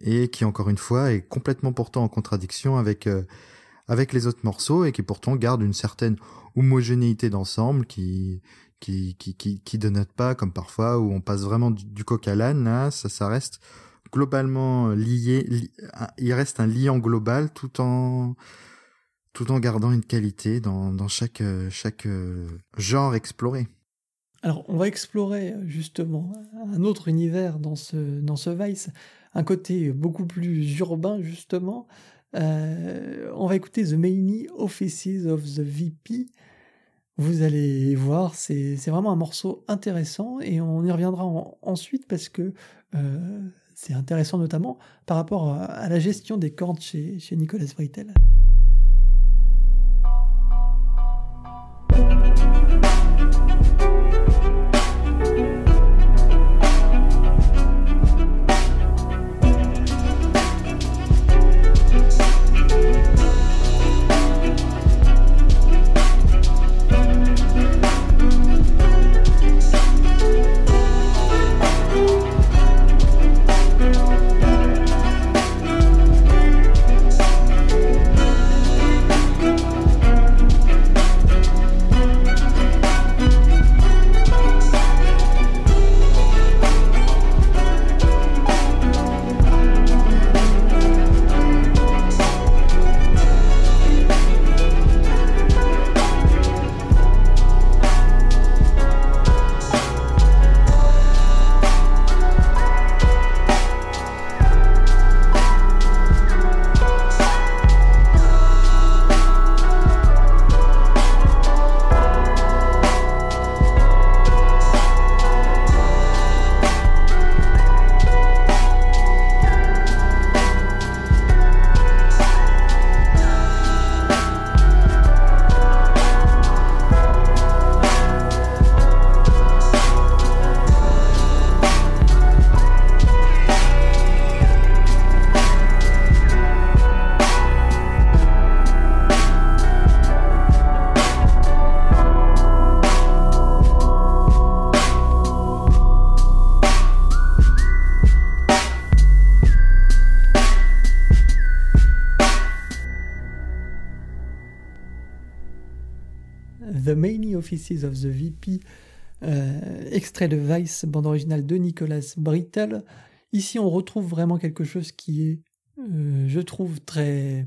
Et qui, encore une fois, est complètement pourtant en contradiction avec, euh, avec les autres morceaux et qui pourtant garde une certaine homogénéité d'ensemble qui, qui, qui, qui, qui dénote pas comme parfois où on passe vraiment du, coq à l'âne, là, ça, ça reste globalement lié, il reste un liant global tout en, tout en gardant une qualité dans, dans chaque, chaque genre exploré. Alors, on va explorer justement un autre univers dans ce, dans ce Vice, un côté beaucoup plus urbain justement. Euh, on va écouter The Many Offices of the VP. Vous allez voir, c'est vraiment un morceau intéressant et on y reviendra ensuite parce que euh, c'est intéressant notamment par rapport à, la gestion des cordes chez, chez Nicolas Brittel. Of the VP, euh, extrait de Vice, bande originale de Nicolas Brittle. Ici, on retrouve vraiment quelque chose qui est, euh, je trouve, très,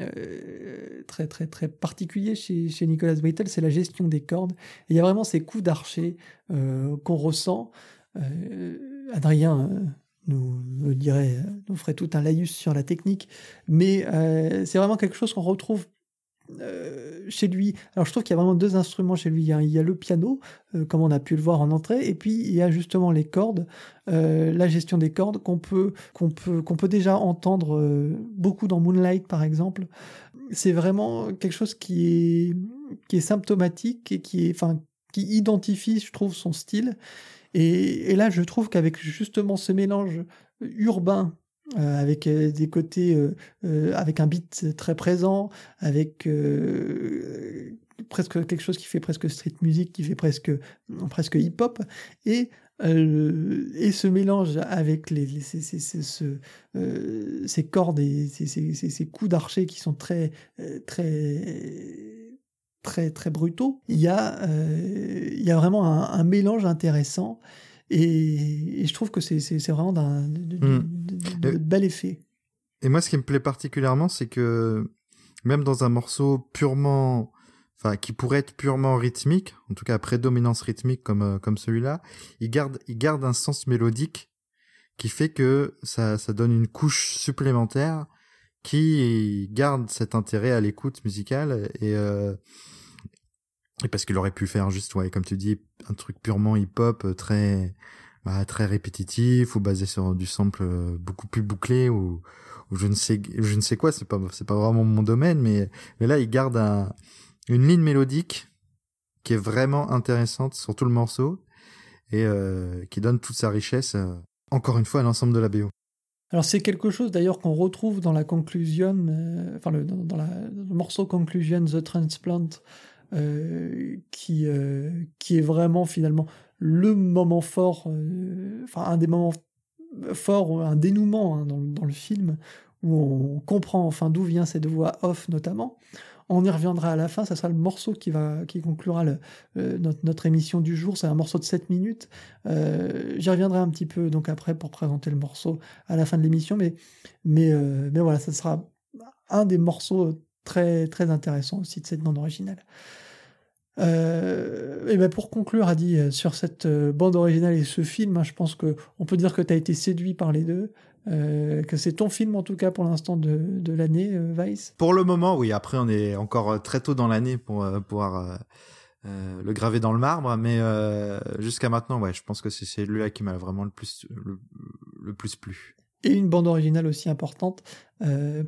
euh, très, très, très particulier chez, chez Nicolas Brittle, c'est la gestion des cordes. il y a vraiment ces coups d'archer qu'on ressent. Adrien nous, nous, dirait, nous ferait tout un laïus sur la technique, mais c'est vraiment quelque chose qu'on retrouve euh, chez lui, alors je trouve qu'il y a vraiment deux instruments chez lui. Il y a, le piano, euh, comme on a pu le voir en entrée, et puis il y a justement les cordes, euh, la gestion des cordes qu'on peut, peut, peut déjà entendre beaucoup dans Moonlight par exemple. C'est vraiment quelque chose qui est, qui est symptomatique et qui est, enfin, qui identifie, je trouve, son style. Et, et là, je trouve qu'avec justement ce mélange urbain euh, avec euh, des côtés, euh, avec un beat très présent, avec presque quelque chose qui fait presque street music, qui fait presque, presque hip-hop, et, et ce mélange avec les, ces, ces, ces, cordes et ces, ces coups d'archer qui sont très, très, très, très brutaux, il y a, il y a vraiment un mélange intéressant. Et, je trouve que c'est vraiment d'un hmm. bel effet. Et moi, ce qui me plaît particulièrement, c'est que même dans un morceau purement enfin qui pourrait être purement rythmique, en tout cas à prédominance rythmique comme euh, comme celui-là, il garde il garde un sens mélodique qui fait que ça ça donne une couche supplémentaire qui garde cet intérêt à l'écoute musicale et euh, et parce qu'il aurait pu faire juste ouais comme tu dis un truc purement hip-hop euh, très bah, très répétitif ou basé sur du sample euh, beaucoup plus bouclé ou, ou je ne sais je ne sais quoi c'est pas c'est pas vraiment mon domaine mais mais là il garde un, une ligne mélodique qui est vraiment intéressante sur tout le morceau et euh, qui donne toute sa richesse encore une fois à l'ensemble de la BO. Alors c'est quelque chose d'ailleurs qu'on retrouve dans la conclusion, enfin dans, le morceau conclusion The Transplant, euh, qui qui est vraiment finalement le moment fort, enfin un des moments forts, un dénouement hein, dans, le film où on comprend enfin d'où vient cette voix off notamment. On y reviendra à la fin, ça sera le morceau qui, va, qui conclura euh, notre, émission du jour, c'est un morceau de 7 minutes. Euh, J'y reviendrai un petit peu donc après pour présenter le morceau à la fin de l'émission, mais, mais, euh, mais voilà, ça sera un des morceaux très, très intéressants aussi de cette bande originale. Euh, et ben pour conclure, Adi, sur cette euh, bande originale et ce film, hein, je pense que on peut dire que tu as été séduit par les deux. Euh, que c'est ton film en tout cas pour l'instant de, de l'année, euh, Vice Pour le moment, oui. Après, on est encore euh, très tôt dans l'année pour euh, pouvoir euh, le graver dans le marbre, mais jusqu'à maintenant, ouais, je pense que c'est celui-là qui m'a vraiment le plus le, le, plus plu. Et une bande originale aussi importante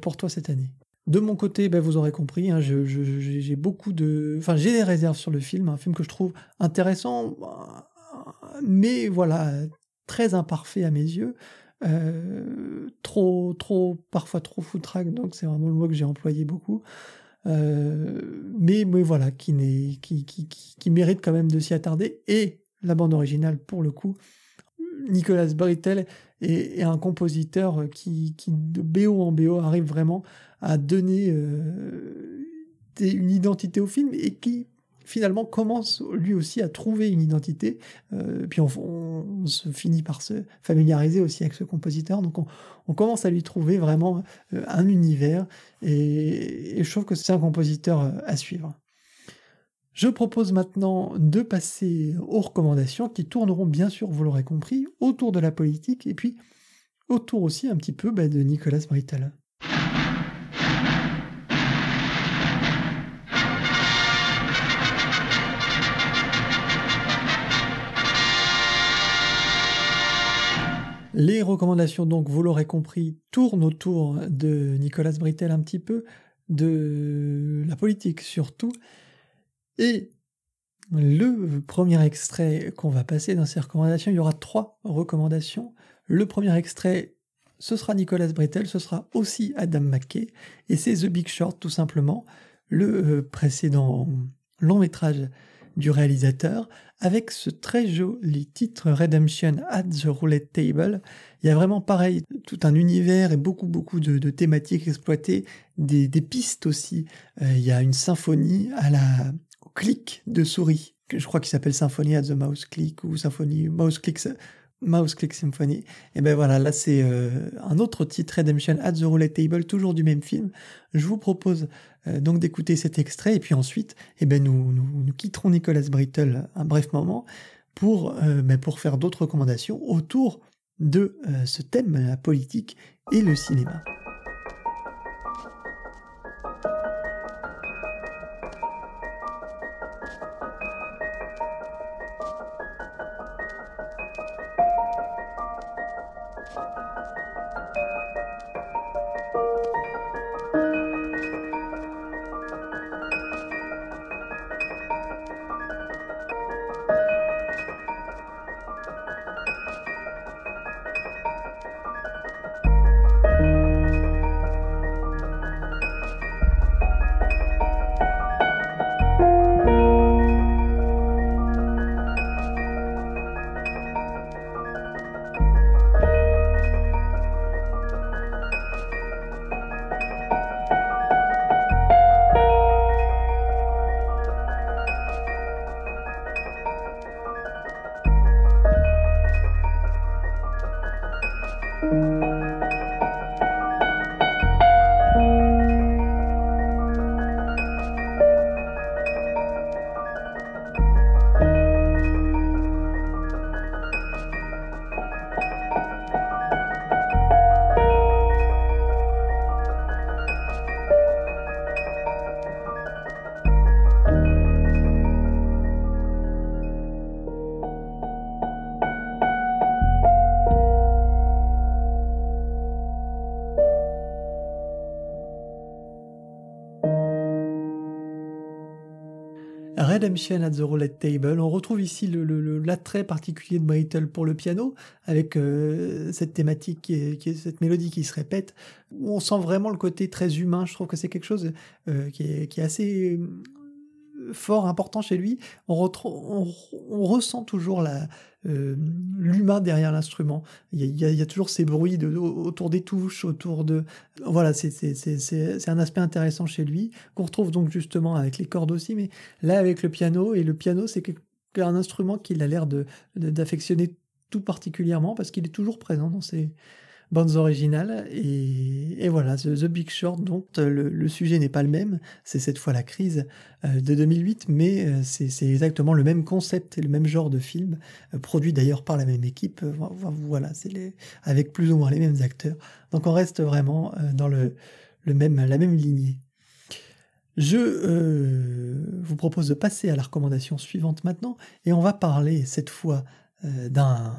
pour toi cette année. De mon côté, ben, vous aurez compris, hein, j'ai beaucoup de, enfin, j'ai des réserves sur le film, un film que je trouve intéressant, mais voilà, très imparfait à mes yeux. Euh, trop, trop, parfois trop foutraque, donc c'est vraiment le mot que j'ai employé beaucoup. Euh, mais, mais voilà, qui, qui, qui, qui, mérite quand même de s'y attarder. Et la bande originale, pour le coup, Nicolas Brittel est, est un compositeur qui, qui, de BO en BO, arrive vraiment à donner euh, une identité au film et qui finalement commence lui aussi à trouver une identité. Euh, puis on, se finit par se familiariser aussi avec ce compositeur. Donc on, commence à lui trouver vraiment euh, un univers. Et, je trouve que c'est un compositeur à suivre. Je propose maintenant de passer aux recommandations qui tourneront bien sûr, vous l'aurez compris, autour de la politique et puis autour aussi un petit peu bah, de Nicolas Britell. Les recommandations, donc, vous l'aurez compris, tournent autour de Nicolas Britell un petit peu, de la politique surtout. Et le premier extrait qu'on va passer dans ces recommandations, il y aura trois recommandations. Le premier extrait, ce sera Nicolas Britell, ce sera aussi Adam McKay, et c'est The Big Short tout simplement, le euh, précédent long métrage du réalisateur, avec ce très joli titre Redemption at the Roulette Table. Il y a vraiment pareil, tout un univers et beaucoup beaucoup de, thématiques exploitées, des, des pistes aussi. Euh, il y a une symphonie à la au clic de souris, que je crois qu'il s'appelle Symphonie at the Mouse Click ou Symphonie Mouse Click Mouse Click Symphony. Et ben voilà, là c'est euh, un autre titre, Redemption at the Roulette Table, toujours du même film. Je vous propose euh, donc d'écouter cet extrait et puis ensuite, eh ben nous, nous, quitterons Nicolas Brittle un bref moment pour, euh, ben pour faire d'autres recommandations autour de ce thème, la politique et le cinéma. Redemption at the Roulette Table. On retrouve ici l'attrait le, particulier de Brittle pour le piano, avec euh, cette thématique, qui cette mélodie qui se répète, où on sent vraiment le côté très humain. Je trouve que c'est quelque chose euh, qui, est, assez fort, important chez lui. On, on ressent toujours la, euh, l'humain derrière l'instrument. Il y, a, toujours ces bruits autour des touches, autour de... Voilà, c'est un aspect intéressant chez lui, qu'on retrouve donc justement avec les cordes aussi, mais là avec le piano, et le piano c'est un instrument qu'il a l'air d'affectionner de, tout particulièrement, parce qu'il est toujours présent dans ses, bandes originales. Et, voilà, The, Big Short, dont euh, le, sujet n'est pas le même, c'est cette fois la crise euh, de 2008, mais euh, c'est exactement le même concept et le même genre de film, produit d'ailleurs par la même équipe. Voilà, c'est avec plus ou moins les mêmes acteurs. Donc on reste vraiment dans le, même, la même lignée. Je vous propose de passer à la recommandation suivante maintenant, et on va parler cette fois d'un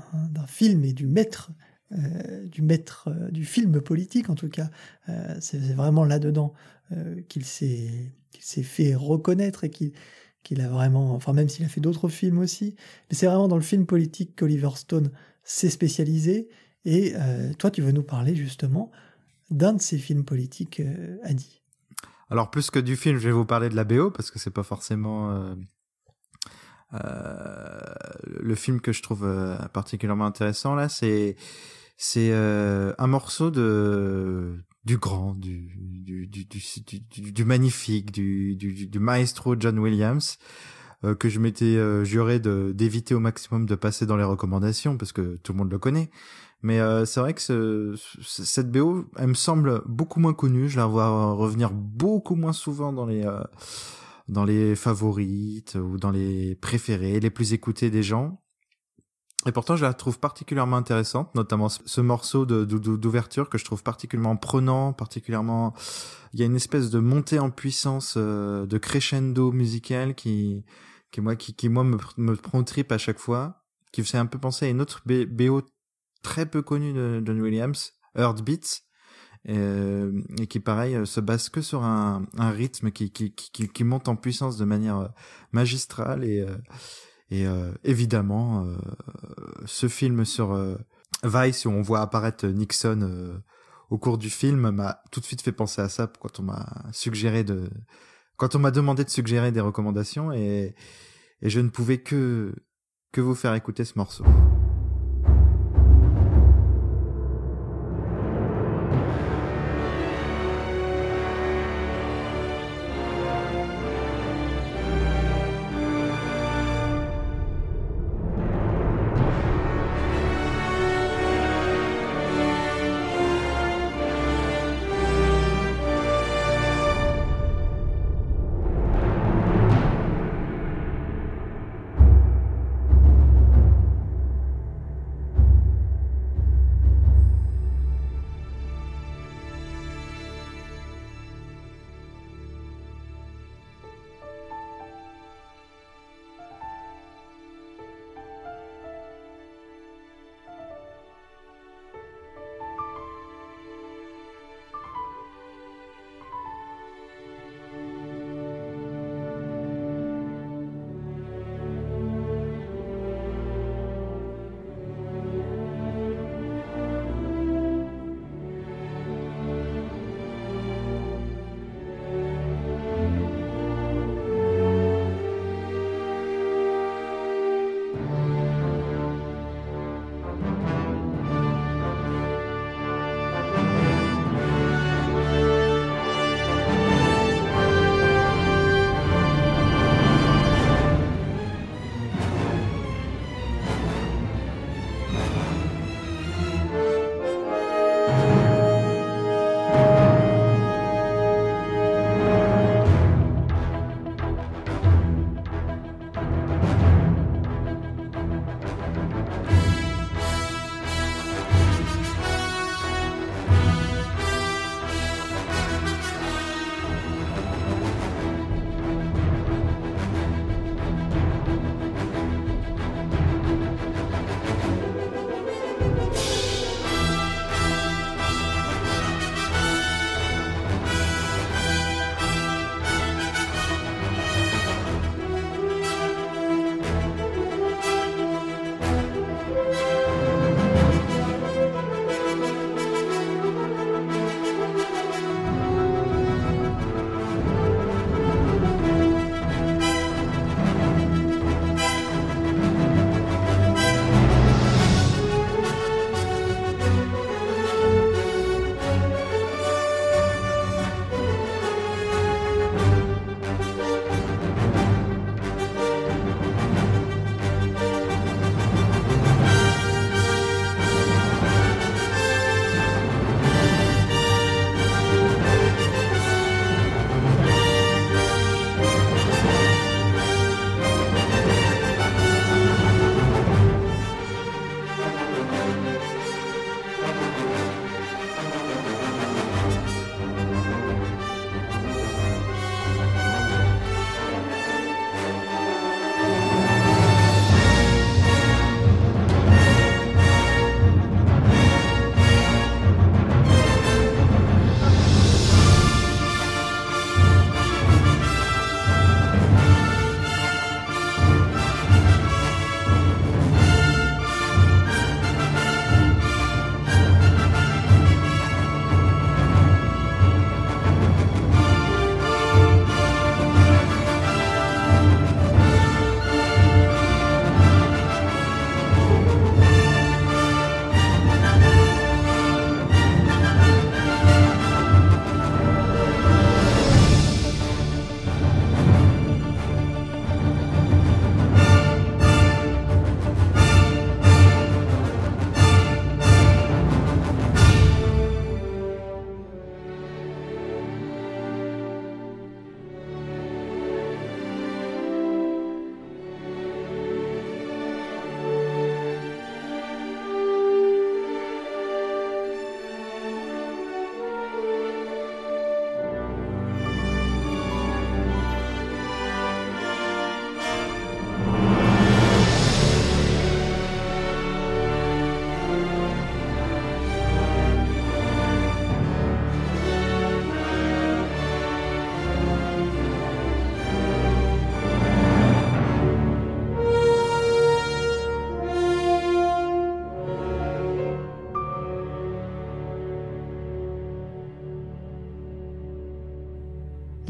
film et du maître euh, du maître euh, du film politique, en tout cas. Euh, c'est vraiment là-dedans qu'il s'est fait reconnaître et qu'il a vraiment, enfin même s'il a fait d'autres films aussi, mais c'est vraiment dans le film politique qu'Oliver Stone s'est spécialisé. Et toi, tu veux nous parler justement d'un de ces films politiques, Adi. Alors plus que du film, je vais vous parler de la BO parce que c'est pas forcément le film que je trouve particulièrement intéressant là. C'est c'est euh, un morceau de du grand, du du du du, magnifique, du, du, maestro John Williams euh, que je m'étais euh, juré d'éviter au maximum de passer dans les recommandations parce que tout le monde le connaît. Mais euh, c'est vrai que ce, cette BO, elle me semble beaucoup moins connue. Je la vois revenir beaucoup moins souvent dans les dans les favorites ou dans les préférés, les plus écoutés des gens. Et pourtant, je la trouve particulièrement intéressante, notamment ce morceau d'ouverture que je trouve particulièrement prenant, particulièrement. Il y a une espèce de montée en puissance, euh, de crescendo musical qui, qui moi, qui, qui moi me, me prend au trip à chaque fois, qui fait un peu penser à une autre BO très peu connue de John Williams, Heartbeats, euh, et qui pareil se base que sur un, rythme qui, monte en puissance de manière magistrale et euh, et euh, évidemment, euh, ce film sur euh, Vice où on voit apparaître Nixon au cours du film m'a tout de suite fait penser à ça quand on m'a suggéré de quand on m'a demandé de suggérer des recommandations et, et je ne pouvais que que vous faire écouter ce morceau.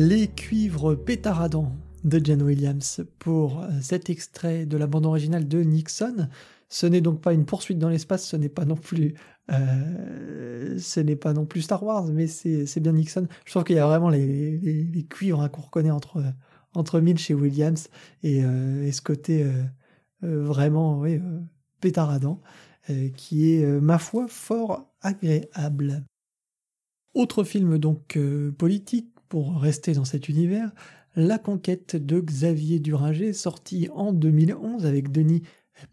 Les cuivres pétaradants de John Williams pour euh, cet extrait de la bande originale de Nixon. Ce n'est donc pas une poursuite dans l'espace, ce n'est pas non plus, euh, ce n'est pas non plus Star Wars, mais c'est bien Nixon. Je trouve qu'il y a vraiment les, cuivres hein, qu'on reconnaît entre entre Milch et Williams et, euh, ce côté vraiment oui, pétaradant qui est ma foi fort agréable. Autre film donc politique pour rester dans cet univers, La conquête de Xavier Duringer, sorti en 2011 avec Denis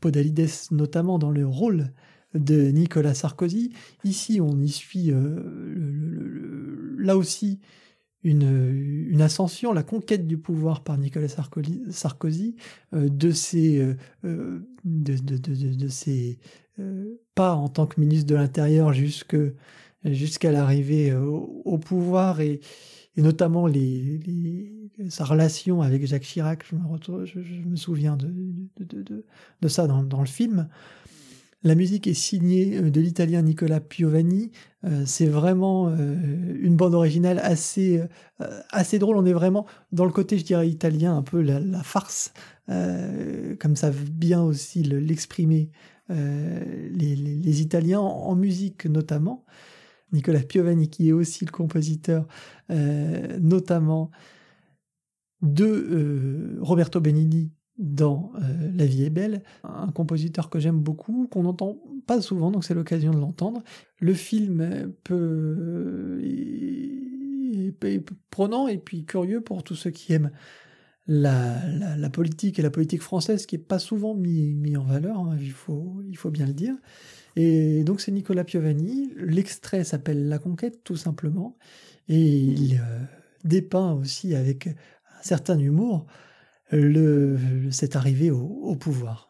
Podalides notamment dans le rôle de Nicolas Sarkozy. Ici, on y suit euh, là aussi une, ascension, la conquête du pouvoir par Nicolas Sarkozy, euh, de ses, euh, pas en tant que ministre de l'Intérieur jusqu'à l'arrivée au, pouvoir et, et notamment les, sa relation avec Jacques Chirac, je me, je, me souviens de, de, de, ça dans, dans, le film. La musique est signée euh, de l'italien Nicola Piovani. Euh, c'est vraiment euh, une bande originale assez, assez drôle. On est vraiment dans le côté, je dirais, italien, un peu la, la farce, comme ça bien aussi l'exprimer les, les, les, Italiens en musique notamment. Nicolas Piovani, qui est aussi le compositeur, euh, notamment de euh, Roberto Benigni dans euh, La vie est belle, un compositeur que j'aime beaucoup, qu'on n'entend pas souvent, donc c'est l'occasion de l'entendre. Le film peut est, prenant et puis curieux pour tous ceux qui aiment la, politique et la politique française, qui est pas souvent mis, en valeur, hein, faut, il faut bien le dire. Et donc c'est Nicolas Piovani. L'extrait s'appelle La Conquête, tout simplement. Et il euh, dépeint aussi avec un certain humour cette arrivée au pouvoir.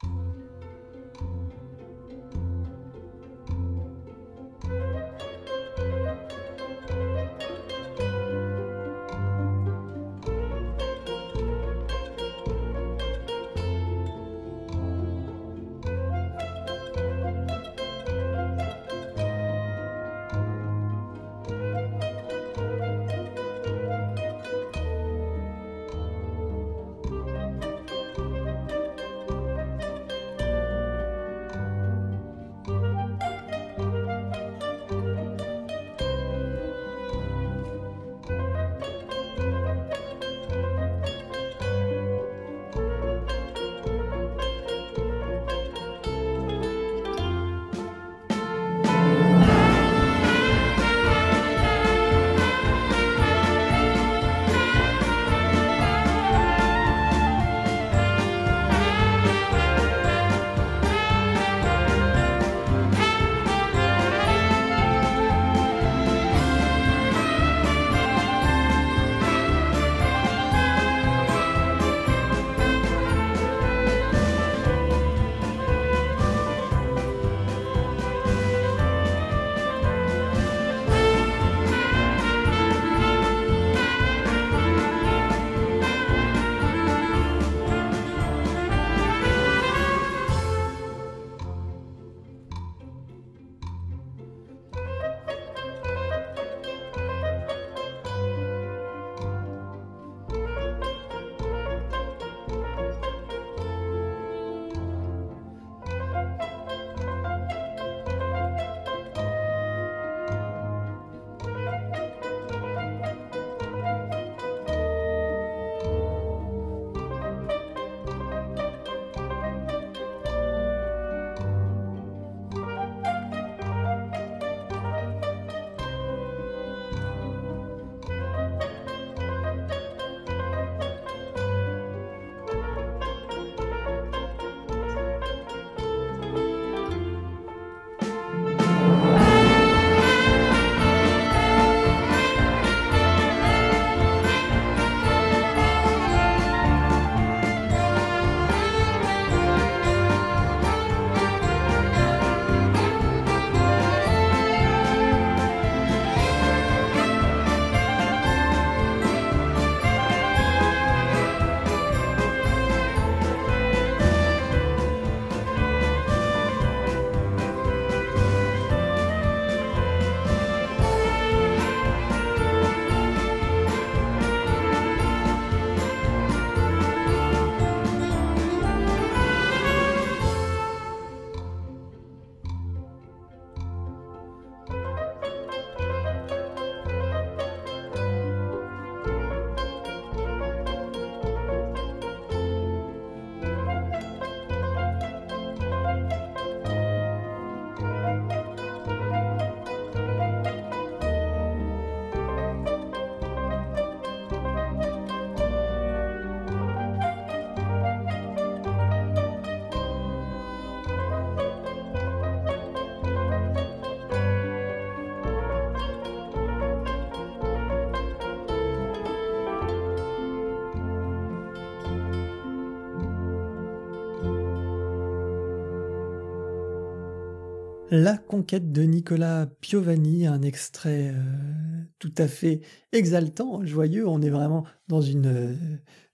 La conquête de Nicolas Piovani, un extrait euh, tout à fait exaltant, joyeux. On est vraiment dans une,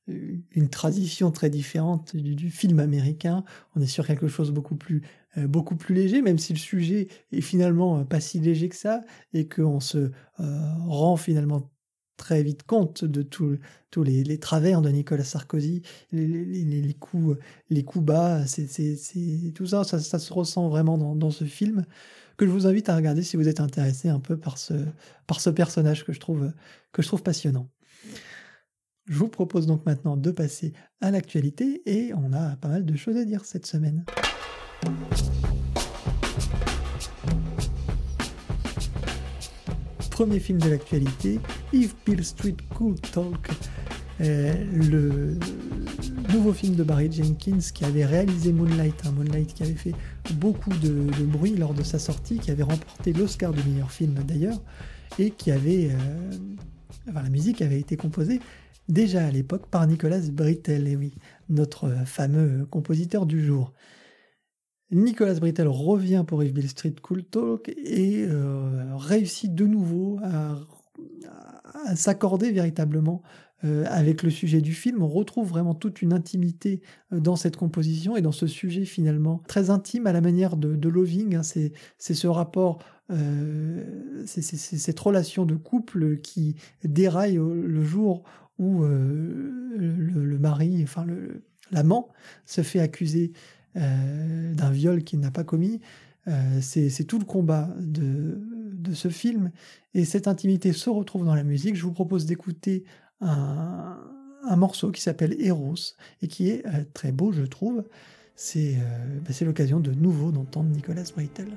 euh, une tradition très différente du, film américain. On est sur quelque chose beaucoup plus, euh, beaucoup plus léger, même si le sujet est finalement pas si léger que ça, et qu'on se rend finalement très vite compte de tous les, travers de Nicolas Sarkozy, les, coups, les coups bas, c'est, tout ça, ça, se ressent vraiment dans, ce film, que je vous invite à regarder si vous êtes intéressé un peu par ce, par ce personnage que je, trouve, que je trouve passionnant. Je vous propose donc maintenant de passer à l'actualité et on a pas mal de choses à dire cette semaine. Premier film de l'actualité, If Bill Street Could Talk, euh, le nouveau film de Barry Jenkins qui avait réalisé Moonlight, un Moonlight qui avait fait beaucoup de, bruit lors de sa sortie, qui avait remporté l'Oscar du meilleur film d'ailleurs, et qui avait... Euh, la musique avait été composée déjà à l'époque par Nicolas Britell, et oui, notre fameux compositeur du jour. Nicolas Britell revient pour If Bill Street Cool Talk et euh, réussit de nouveau à, s'accorder véritablement euh, avec le sujet du film. On retrouve vraiment toute une intimité euh, dans cette composition et dans ce sujet finalement très intime à la manière de, Loving. Hein. C'est, ce rapport, c'est, cette relation de couple qui déraille le jour où le, mari, enfin l'amant, se fait accuser euh, d'un viol qu'il n'a pas commis. Euh, c'est tout le combat de, ce film. Et cette intimité se retrouve dans la musique. Je vous propose d'écouter un, morceau qui s'appelle Eros et qui est euh, très beau, je trouve. C'est bah, l'occasion de nouveau d'entendre Nicolas Breitel.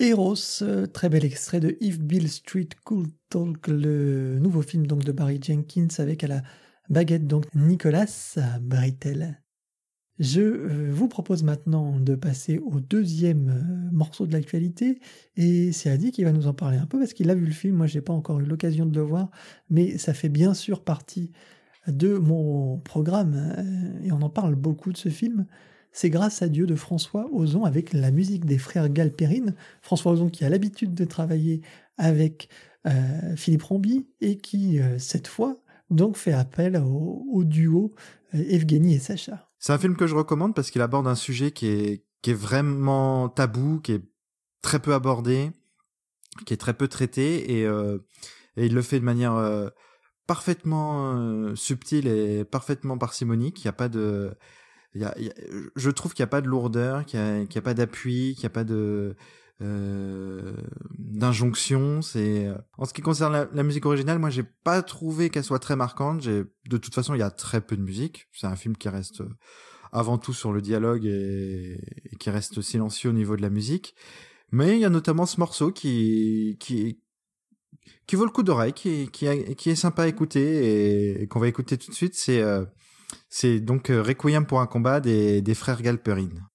Eros, euh, très bel extrait de If Bill Street Could Talk, le nouveau film donc de Barry Jenkins avec à la baguette donc Nicolas Brittel. Je euh, vous propose maintenant de passer au deuxième euh, morceau de l'actualité et c'est Adi qui va nous en parler un peu parce qu'il a vu le film, moi j'ai pas encore eu l'occasion de le voir, mais ça fait bien sûr partie de mon programme et on en parle beaucoup de ce film c'est grâce à Dieu de François Ozon avec la musique des frères Galperine. François Ozon qui a l'habitude de travailler avec euh, Philippe Ramby et qui, euh, cette fois, donc fait appel au, duo euh, Evgeny et Sacha. C'est un film que je recommande parce qu'il aborde un sujet qui est, qui est vraiment tabou, qui est très peu abordé, qui est très peu traité et, et il le fait de manière parfaitement subtile et parfaitement parcimonique. Il n'y a pas de je trouve qu'il n'y a pas de lourdeur, qu'il n'y a, pas d'appui, qu'il n'y a pas de euh, d'injonction. En ce qui concerne la, musique originale, moi j'ai pas trouvé qu'elle soit très marquante. De toute façon il y a très peu de musique. C'est un film qui reste avant tout sur le dialogue et, qui reste silencieux au niveau de la musique. Mais il y a notamment ce morceau qui qui qui vaut le coup d'oreille, qui est sympa à écouter et, qu'on va écouter tout de suite. C'est euh, c'est donc euh, Requiem pour un combat des, des frères Galperine.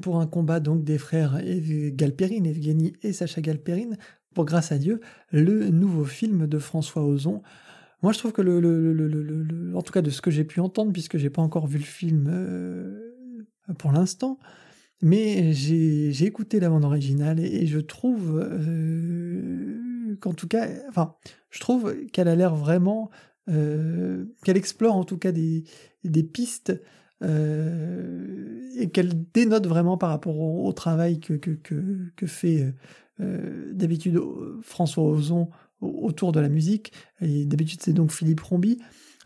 Pour un combat donc des frères Galperine, Evgeny et Sacha Galperine, pour Grâce à Dieu, le nouveau film de François Ozon. Moi, je trouve que le, le, en tout cas de ce que j'ai pu entendre, puisque j'ai pas encore vu le film euh, pour l'instant, mais j'ai écouté la bande originale et, je trouve euh, qu'en tout cas, enfin, je trouve qu'elle a l'air vraiment, euh, qu'elle explore en tout cas des, des pistes et qu'elle dénote vraiment par rapport au, travail que, que, fait d'habitude François Ozon autour de la musique. Et d'habitude, c'est donc Philippe Rombi.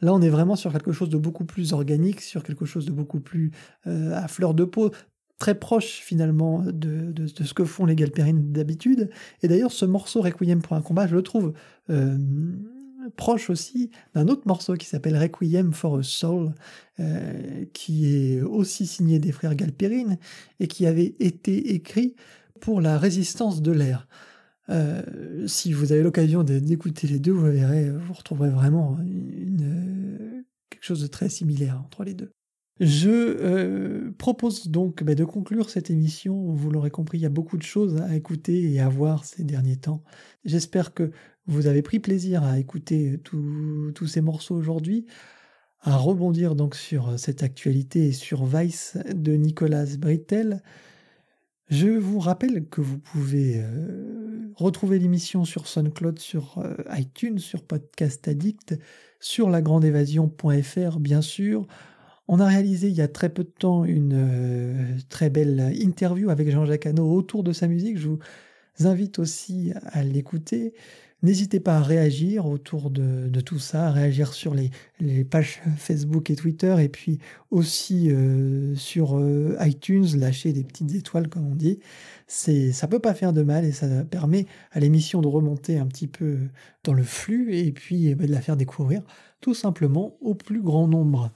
Là, on est vraiment sur quelque chose de beaucoup plus organique, sur quelque chose de beaucoup plus à fleur de peau, très proche finalement de, de, ce que font les Galperines d'habitude. Et d'ailleurs, ce morceau Requiem pour un combat, je le trouve euh, proche aussi d'un autre morceau qui s'appelle Requiem for a Soul, euh, qui est aussi signé des frères Galperine et qui avait été écrit pour la résistance de l'air. Euh, si vous avez l'occasion d'écouter les deux, vous verrez, vous retrouverez vraiment quelque chose de très similaire entre les deux. Je euh, propose donc bah, de conclure cette émission. Vous l'aurez compris, il y a beaucoup de choses à écouter et à voir ces derniers temps. J'espère que vous avez pris plaisir à écouter tous ces morceaux aujourd'hui, à rebondir donc sur cette actualité et sur Vice de Nicolas Brittel. Je vous rappelle que vous pouvez euh, retrouver l'émission sur SoundCloud, sur euh, iTunes, sur Podcast Addict, sur lagrandeévasion.fr bien sûr. On a réalisé il y a très peu de temps une euh, très belle interview avec Jean-Jacques Hano autour de sa musique. Je vous invite aussi à l'écouter. N'hésitez pas à réagir autour de, tout ça, à réagir sur les, pages Facebook et Twitter, et puis aussi euh, sur euh, iTunes, lâcher des petites étoiles comme on dit. C'est, ça peut pas faire de mal et ça permet à l'émission de remonter un petit peu dans le flux et puis eh ben, de la faire découvrir tout simplement au plus grand nombre.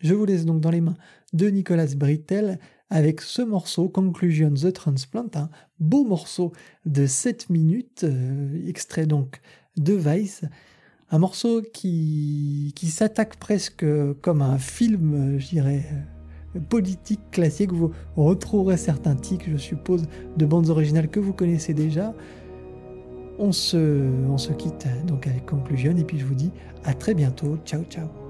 Je vous laisse donc dans les mains de Nicolas Brittel avec ce morceau Conclusion The Transplant, un beau morceau de 7 minutes, euh, extrait donc de Vice, un morceau qui, qui s'attaque presque comme un film, je dirais, euh, politique classique. Vous retrouverez certains tics, je suppose, de bandes originales que vous connaissez déjà. On se, on se quitte donc avec Conclusion et puis je vous dis à très bientôt. Ciao, ciao.